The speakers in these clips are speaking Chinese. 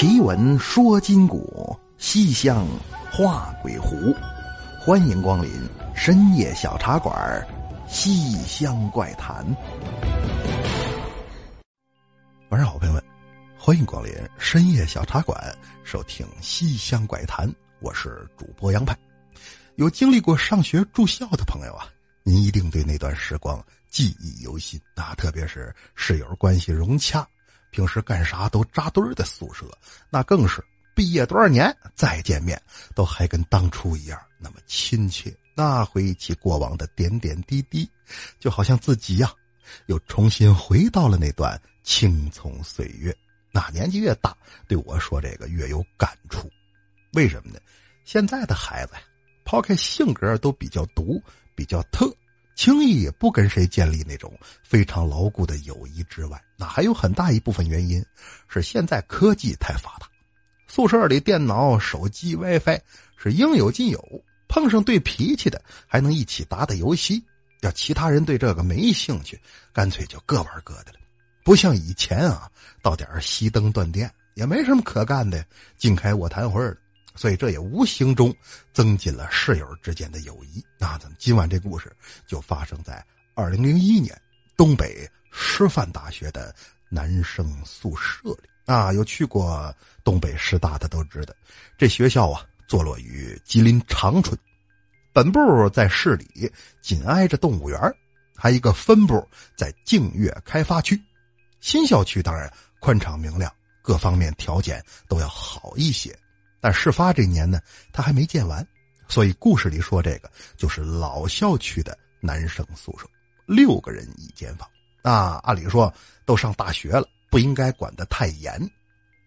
奇闻说今古，西厢画鬼狐。欢迎光临深夜小茶馆，《西厢怪谈》。晚上好，朋友们，欢迎光临深夜小茶馆，收听《西厢怪谈》。我是主播杨派。有经历过上学住校的朋友啊，您一定对那段时光记忆犹新啊，特别是室友关系融洽。平时干啥都扎堆儿的宿舍，那更是毕业多少年再见面，都还跟当初一样那么亲切。那回忆起过往的点点滴滴，就好像自己呀，又重新回到了那段青葱岁月。那年纪越大，对我说这个越有感触。为什么呢？现在的孩子呀，抛开性格都比较独、比较特。轻易也不跟谁建立那种非常牢固的友谊之外，那还有很大一部分原因是现在科技太发达，宿舍里电脑、手机、WiFi 是应有尽有。碰上对脾气的，还能一起打打游戏；要其他人对这个没兴趣，干脆就各玩各的了。不像以前啊，到点熄灯断电也没什么可干的，净开卧谈会了。所以这也无形中增进了室友之间的友谊。那咱们今晚这故事就发生在二零零一年东北师范大学的男生宿舍里。啊，有去过东北师大的都知道，这学校啊坐落于吉林长春，本部在市里，紧挨着动物园还一个分部在净月开发区。新校区当然宽敞明亮，各方面条件都要好一些。但事发这年呢，他还没建完，所以故事里说这个就是老校区的男生宿舍，六个人一间房。啊，按理说都上大学了，不应该管得太严，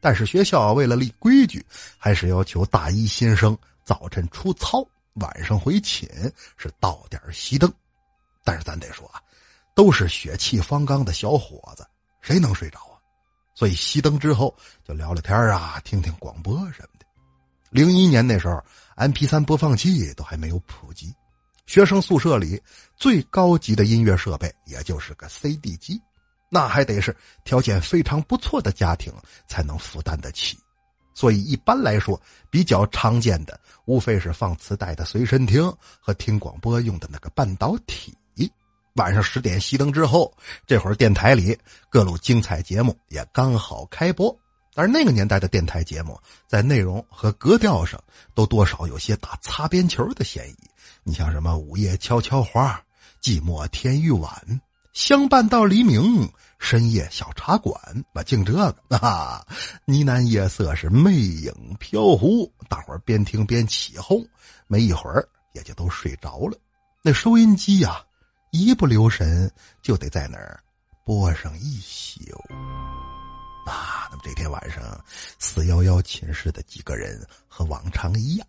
但是学校为了立规矩，还是要求大一新生早晨出操，晚上回寝是到点熄灯。但是咱得说啊，都是血气方刚的小伙子，谁能睡着啊？所以熄灯之后就聊聊天啊，听听广播什么。零一年那时候，M P 三播放器都还没有普及，学生宿舍里最高级的音乐设备也就是个 C D 机，那还得是条件非常不错的家庭才能负担得起。所以一般来说，比较常见的无非是放磁带的随身听和听广播用的那个半导体。晚上十点熄灯之后，这会儿电台里各路精彩节目也刚好开播。而那个年代的电台节目，在内容和格调上都多少有些打擦边球的嫌疑。你像什么《午夜悄悄话》《寂寞天欲晚》《相伴到黎明》《深夜小茶馆》，吧，净这个啊！呢喃夜色是魅影飘忽，大伙儿边听边起哄，没一会儿也就都睡着了。那收音机呀，一不留神就得在那儿播上一宿。那么这天晚上，四幺幺寝室的几个人和往常一样，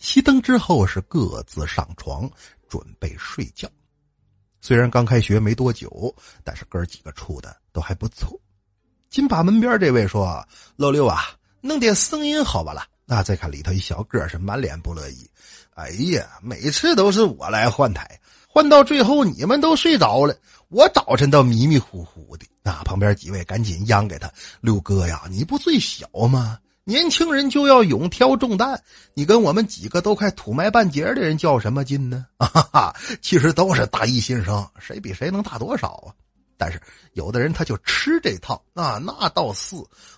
熄灯之后是各自上床准备睡觉。虽然刚开学没多久，但是哥几个处的都还不错。金把门边这位说：“老六啊，弄点声音好吧了。”那再看里头一小哥是满脸不乐意：“哎呀，每次都是我来换台，换到最后你们都睡着了，我早晨都迷迷糊糊的。”那旁边几位赶紧央给他：“六哥呀，你不最小吗？年轻人就要勇挑重担。你跟我们几个都快土埋半截的人较什么劲呢？” 哈哈，其实都是大一新生，谁比谁能大多少啊？但是有的人他就吃这套啊，那倒是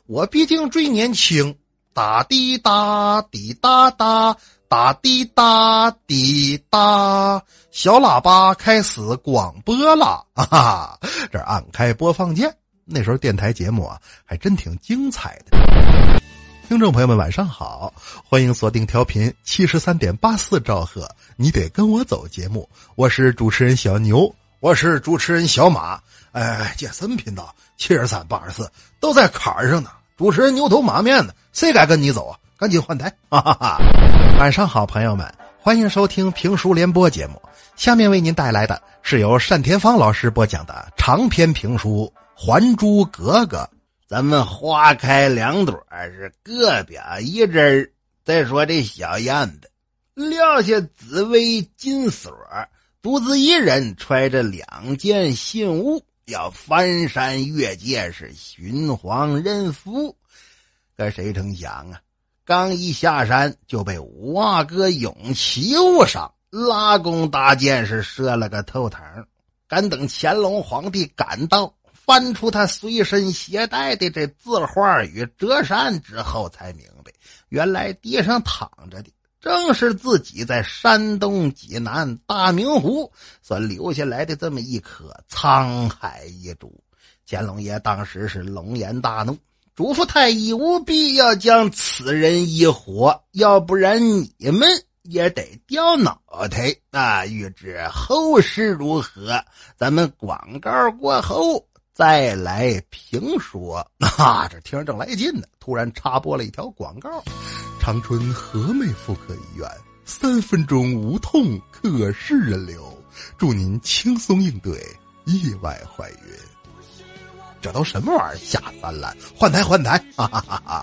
我毕竟最年轻。哒滴哒滴哒哒哒滴答滴答，小喇叭开始广播了啊！这按开播放键，那时候电台节目啊还真挺精彩的。听众朋友们，晚上好，欢迎锁定调频七十三点八四兆赫，你得跟我走节目，我是主持人小牛，我是主持人小马。哎，健身频道七十三八十四都在坎儿上呢，主持人牛头马面的。谁敢跟你走啊？赶紧换台！哈哈哈。晚上好，朋友们，欢迎收听评书联播节目。下面为您带来的是由单田芳老师播讲的长篇评书《还珠格格》。咱们花开两朵，是各表一枝再说这小燕子，撂下紫薇金锁，独自一人揣着两件信物，要翻山越界，是寻黄认夫。可谁成想啊，刚一下山就被五阿哥永琪误伤，拉弓搭箭是射了个透疼。赶等乾隆皇帝赶到，翻出他随身携带的这字画与折扇之后，才明白，原来地上躺着的。正是自己在山东济南大明湖所留下来的这么一颗沧海遗珠。乾隆爷当时是龙颜大怒，嘱咐太医务必要将此人一活，要不然你们也得掉脑袋。那欲知后事如何，咱们广告过后再来评说。啊，这听着正来劲呢，突然插播了一条广告。长春和美妇科医院，三分钟无痛可视人流，祝您轻松应对意外怀孕。这都什么玩意儿？下三滥，换台换台！哈哈哈哈！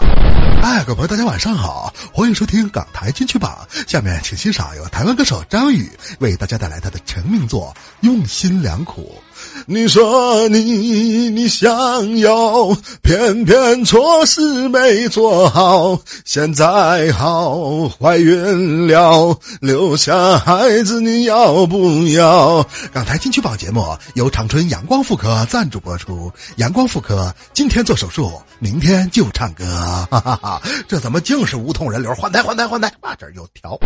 哎，各位朋友，大家晚上好，欢迎收听港台金曲榜。下面请欣赏由台湾歌手张宇为大家带来他的成名作《用心良苦》。你说你你想要，偏偏错事没做好，现在好怀孕了，留下孩子你要不要？港台金曲榜节目由长春阳光妇科赞助播出。阳光妇科今天做手术，明天就唱歌，哈哈哈！这怎么净是无痛人流？换台换台换台！啊，这又调，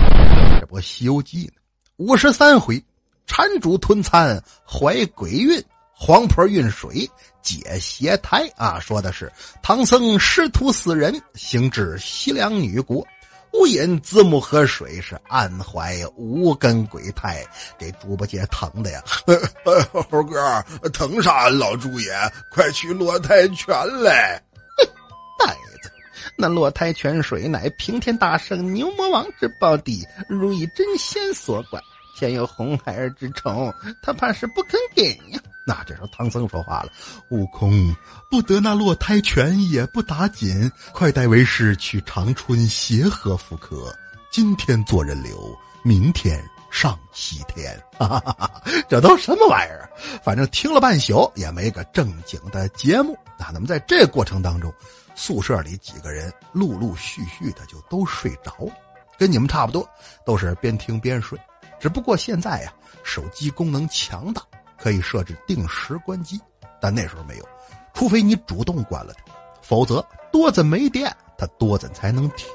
这不《西游记》呢？五十三回。缠主吞餐怀鬼孕，黄婆运水解邪胎啊！说的是唐僧师徒四人行至西凉女国，误饮子母河水，是暗怀无根鬼胎，给猪八戒疼的呀！猴哥疼啥？老猪爷，快去落胎泉来！呆子，那落胎泉水乃平天大圣牛魔王之宝地，如意真仙所管。天有红孩儿之宠，他怕是不肯给呀。那这时候唐僧说话了：“悟空不得那落胎泉也不打紧，快带为师去长春协和妇科，今天做人流，明天上西天。哈哈哈，这都什么玩意儿？反正听了半宿也没个正经的节目。那那么在这过程当中，宿舍里几个人陆陆续续的就都睡着了，跟你们差不多，都是边听边睡。只不过现在呀，手机功能强大，可以设置定时关机，但那时候没有，除非你主动关了它，否则多子没电，它多子才能停。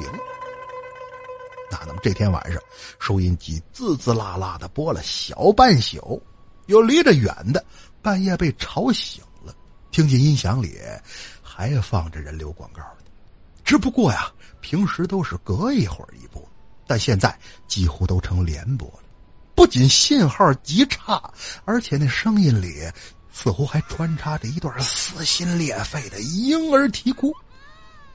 那那么这天晚上，收音机滋滋啦啦的播了小半宿，有离着远的半夜被吵醒了，听见音响里还放着人流广告呢，只不过呀，平时都是隔一会儿一播，但现在几乎都成连播了。不仅信号极差，而且那声音里似乎还穿插着一段撕心裂肺的婴儿啼哭。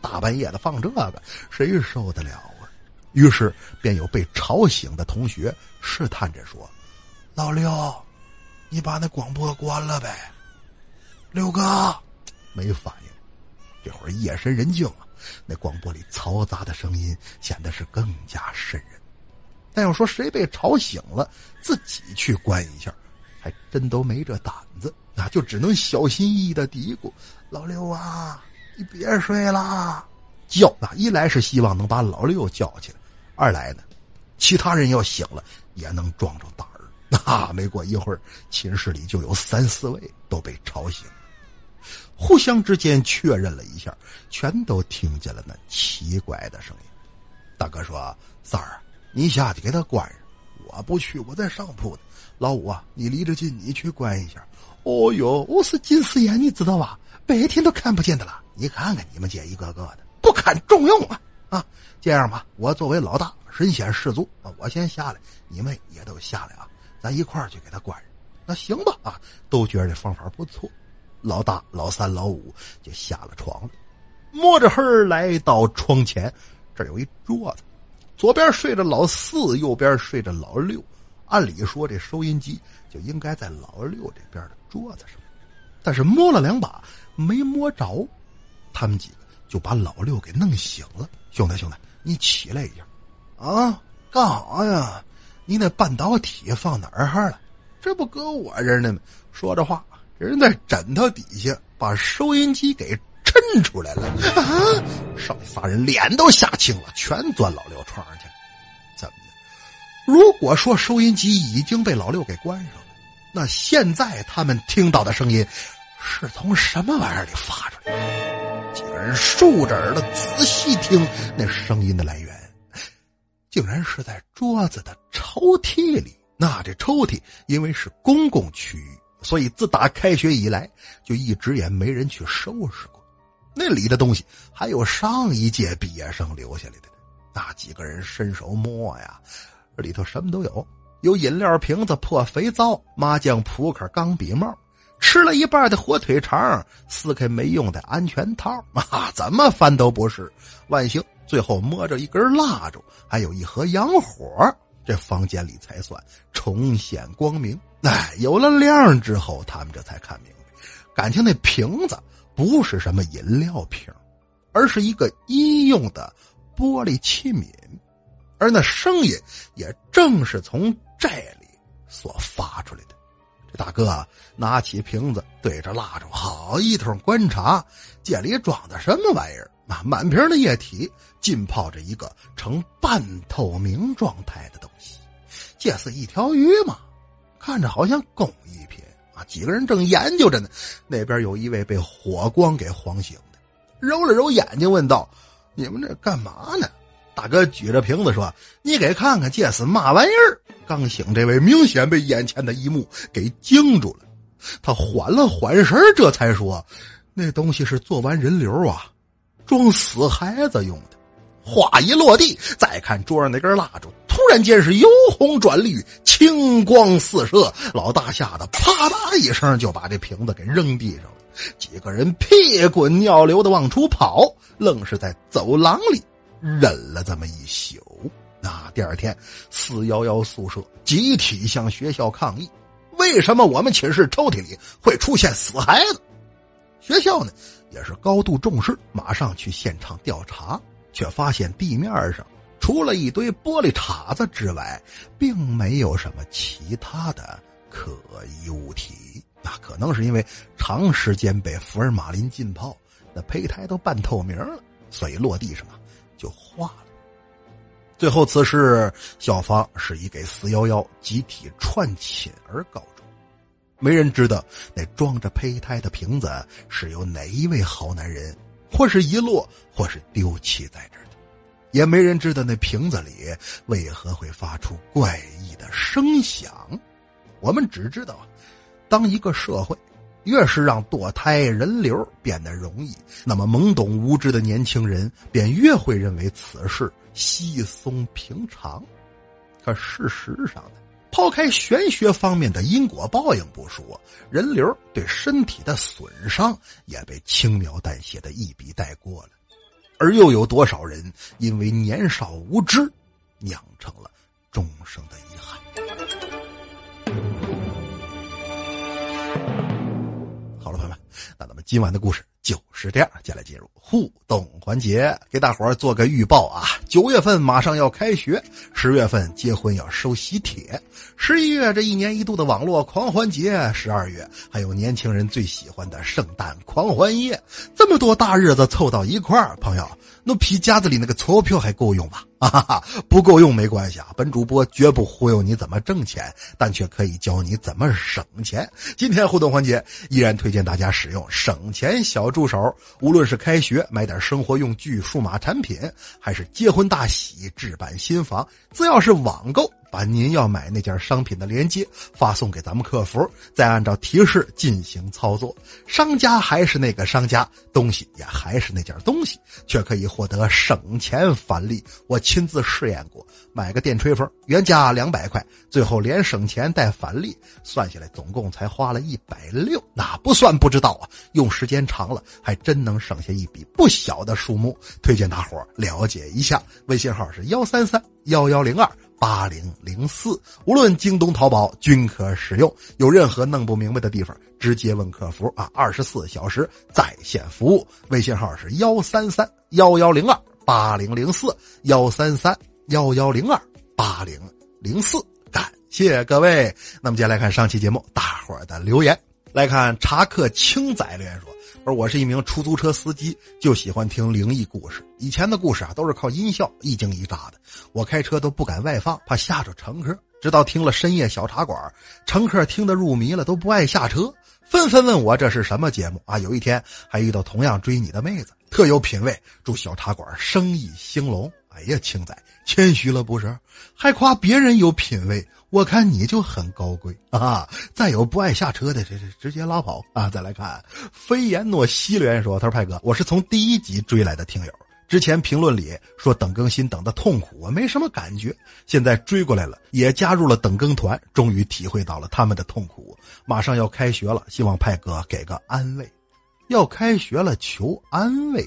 大半夜的放这个，谁受得了啊？于是便有被吵醒的同学试探着说：“老六，你把那广播关了呗。”六哥没反应。这会儿夜深人静啊，那广播里嘈杂的声音显得是更加瘆人。但要说谁被吵醒了，自己去关一下，还真都没这胆子，那就只能小心翼翼的嘀咕：“老六啊，你别睡啦！”叫那一来是希望能把老六叫起来，二来呢，其他人要醒了也能壮壮胆儿。那没过一会儿，寝室里就有三四位都被吵醒，互相之间确认了一下，全都听见了那奇怪的声音。大哥说：“三儿。”你下去给他关上，我不去，我在上铺呢。老五啊，你离着近，你去关一下。哦哟，我是近视眼，你知道吧？白天都看不见的了。你看看你们姐一个个的，不堪重用啊！啊，这样吧，我作为老大，身先士卒啊，我先下来，你们也都下来啊，咱一块儿去给他关上。那行吧？啊，都觉得这方法不错。老大、老三、老五就下了床了，摸着黑来到窗前，这有一桌子。左边睡着老四，右边睡着老六。按理说，这收音机就应该在老六这边的桌子上，但是摸了两把没摸着。他们几个就把老六给弄醒了。兄弟，兄弟，你起来一下，啊，干啥呀？你那半导体放哪儿了？这不搁我这儿呢吗？说着话，人在枕头底下把收音机给抻抻出来了啊！剩下仨人脸都吓青了，全钻老六床上去了。怎么的？如果说收音机已经被老六给关上了，那现在他们听到的声音是从什么玩意儿里发出来的？几个人竖着耳朵仔细听，那声音的来源，竟然是在桌子的抽屉里。那这抽屉因为是公共区域。所以，自打开学以来，就一直也没人去收拾过。那里的东西还有上一届毕业生留下来的。那几个人伸手摸呀，里头什么都有：有饮料瓶子、破肥皂、麻将扑克、钢笔帽、吃了一半的火腿肠、撕开没用的安全套。啊，怎么翻都不是。万幸，最后摸着一根蜡烛，还有一盒洋火。这房间里才算重现光明。哎，有了亮之后，他们这才看明白，感情那瓶子不是什么饮料瓶，而是一个医用的玻璃器皿，而那声音也正是从这里所发出来的。这大哥拿起瓶子，对着蜡烛好一通观察，这里装的什么玩意儿？啊，满瓶的液体浸泡着一个呈半透明状态的东西，这是一条鱼吗？看着好像工艺品啊！几个人正研究着呢，那边有一位被火光给晃醒的，揉了揉眼睛问道：“你们这干嘛呢？”大哥举着瓶子说：“你给看看，这是嘛玩意儿？”刚醒这位明显被眼前的一幕给惊住了，他缓了缓神这才说：“那东西是做完人流啊。”装死孩子用的，话一落地，再看桌上那根蜡烛，突然间是由红转绿，青光四射。老大吓得啪嗒一声就把这瓶子给扔地上了。几个人屁滚尿流的往出跑，愣是在走廊里忍了这么一宿。那第二天，四幺幺宿舍集体向学校抗议：为什么我们寝室抽屉里会出现死孩子？学校呢？也是高度重视，马上去现场调查，却发现地面上除了一堆玻璃碴子之外，并没有什么其他的可疑物体。那可能是因为长时间被福尔马林浸泡，那胚胎都半透明了，所以落地上啊就化了。最后，此事校方是以给四幺幺集体串寝而告终。没人知道那装着胚胎的瓶子是由哪一位好男人，或是遗落，或是丢弃在这儿，也没人知道那瓶子里为何会发出怪异的声响。我们只知道，当一个社会越是让堕胎人流变得容易，那么懵懂无知的年轻人便越会认为此事稀松平常。可事实上呢？抛开玄学方面的因果报应不说，人流对身体的损伤也被轻描淡写的一笔带过了，而又有多少人因为年少无知，酿成了终生的遗憾？好了，朋友们，那咱们今晚的故事。就是这样，接下来进入互动环节，给大伙儿做个预报啊！九月份马上要开学，十月份结婚要收喜帖，十一月这一年一度的网络狂欢节，十二月还有年轻人最喜欢的圣诞狂欢夜，这么多大日子凑到一块儿，朋友，那皮夹子里那个钞票还够用吧？哈哈，不够用没关系啊！本主播绝不忽悠你怎么挣钱，但却可以教你怎么省钱。今天互动环节依然推荐大家使用省钱小助手，无论是开学买点生活用具、数码产品，还是结婚大喜置办新房，只要是网购。把您要买那件商品的链接发送给咱们客服，再按照提示进行操作。商家还是那个商家，东西也还是那件东西，却可以获得省钱返利。我亲自试验过，买个电吹风原价两百块，最后连省钱带返利，算下来总共才花了一百六。那不算不知道啊，用时间长了还真能省下一笔不小的数目。推荐大伙了解一下，微信号是幺三三幺幺零二。八零零四，无论京东、淘宝均可使用。有任何弄不明白的地方，直接问客服啊，二十四小时在线服务。微信号是幺三三幺幺零二八零零四幺三三幺幺零二八零零四。感谢各位。那么接下来看上期节目大伙儿的留言，来看查克青仔留言说。而我是一名出租车司机，就喜欢听灵异故事。以前的故事啊，都是靠音效一惊一乍的，我开车都不敢外放，怕吓着乘客。直到听了深夜小茶馆，乘客听得入迷了，都不爱下车，纷纷问我这是什么节目啊？有一天还遇到同样追你的妹子，特有品味，祝小茶馆生意兴隆。哎呀，青仔谦虚了不是？还夸别人有品位。我看你就很高贵啊！再有不爱下车的，这这直接拉跑啊！再来看飞檐诺西留言说：“他说派哥，我是从第一集追来的听友，之前评论里说等更新等的痛苦，我没什么感觉，现在追过来了，也加入了等更团，终于体会到了他们的痛苦。马上要开学了，希望派哥给个安慰。要开学了，求安慰。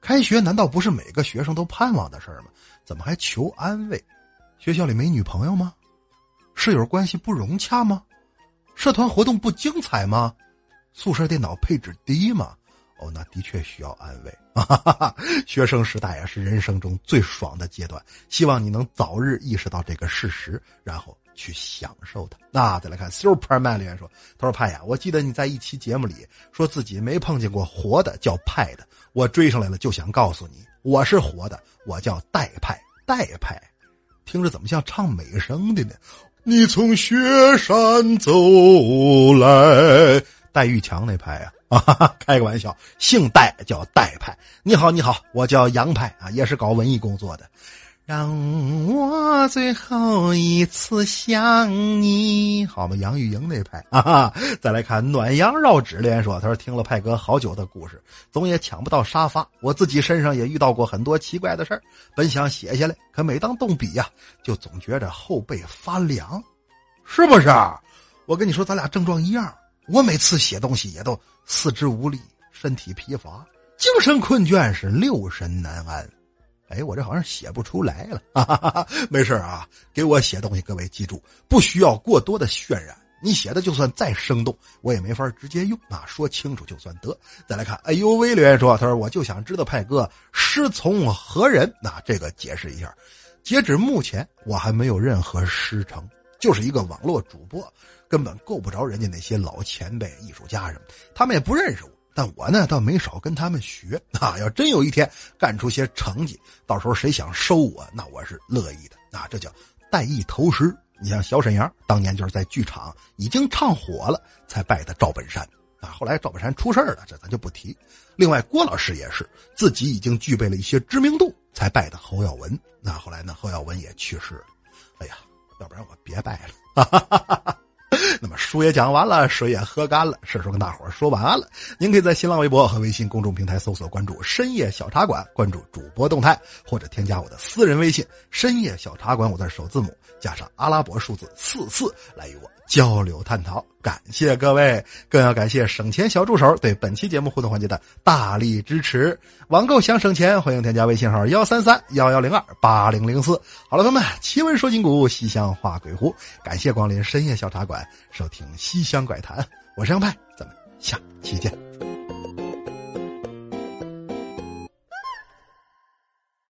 开学难道不是每个学生都盼望的事儿吗？怎么还求安慰？学校里没女朋友吗？”室友关系不融洽吗？社团活动不精彩吗？宿舍电脑配置低吗？哦，那的确需要安慰。学生时代啊，是人生中最爽的阶段，希望你能早日意识到这个事实，然后去享受它。那再来看 Superman 留言说：“他说派呀，我记得你在一期节目里说自己没碰见过活的叫派的，我追上来了就想告诉你，我是活的，我叫代派，代派，听着怎么像唱美声的呢？”你从雪山走来，戴玉强那派啊，啊，开个玩笑，姓戴叫戴派。你好，你好，我叫杨派啊，也是搞文艺工作的。让我最后一次想你，好吗？杨钰莹那派啊，再来看暖阳绕指连说，他说听了派哥好久的故事，总也抢不到沙发。我自己身上也遇到过很多奇怪的事儿，本想写下来，可每当动笔呀，就总觉着后背发凉，是不是？我跟你说，咱俩症状一样。我每次写东西也都四肢无力，身体疲乏，精神困倦，是六神难安。哎，我这好像写不出来了，哈哈哈哈没事啊，给我写东西，各位记住，不需要过多的渲染。你写的就算再生动，我也没法直接用啊，说清楚就算得。再来看，哎呦喂，留言说，他说我就想知道派哥师从何人？那这个解释一下，截止目前我还没有任何师承，就是一个网络主播，根本够不着人家那些老前辈、艺术家什么，他们也不认识我。但我呢，倒没少跟他们学啊！要真有一天干出些成绩，到时候谁想收我，那我是乐意的啊！这叫带艺投师。你像小沈阳，当年就是在剧场已经唱火了，才拜的赵本山啊。后来赵本山出事了，这咱就不提。另外，郭老师也是自己已经具备了一些知名度，才拜的侯耀文。那后来呢，侯耀文也去世了。哎呀，要不然我别拜了。哈哈哈哈 那么书也讲完了，水也喝干了，是时候跟大伙儿说晚安了。您可以在新浪微博和微信公众平台搜索关注“深夜小茶馆”，关注主播动态，或者添加我的私人微信“深夜小茶馆”，我的首字母加上阿拉伯数字四四，来与我交流探讨。感谢各位，更要感谢省钱小助手对本期节目互动环节的大力支持。网购想省钱，欢迎添加微信号幺三三幺幺零二八零零四。好了，朋友们，奇闻说今古，西乡话鬼狐，感谢光临深夜小茶馆，收听西乡怪谈。我是杨派，咱们下期见。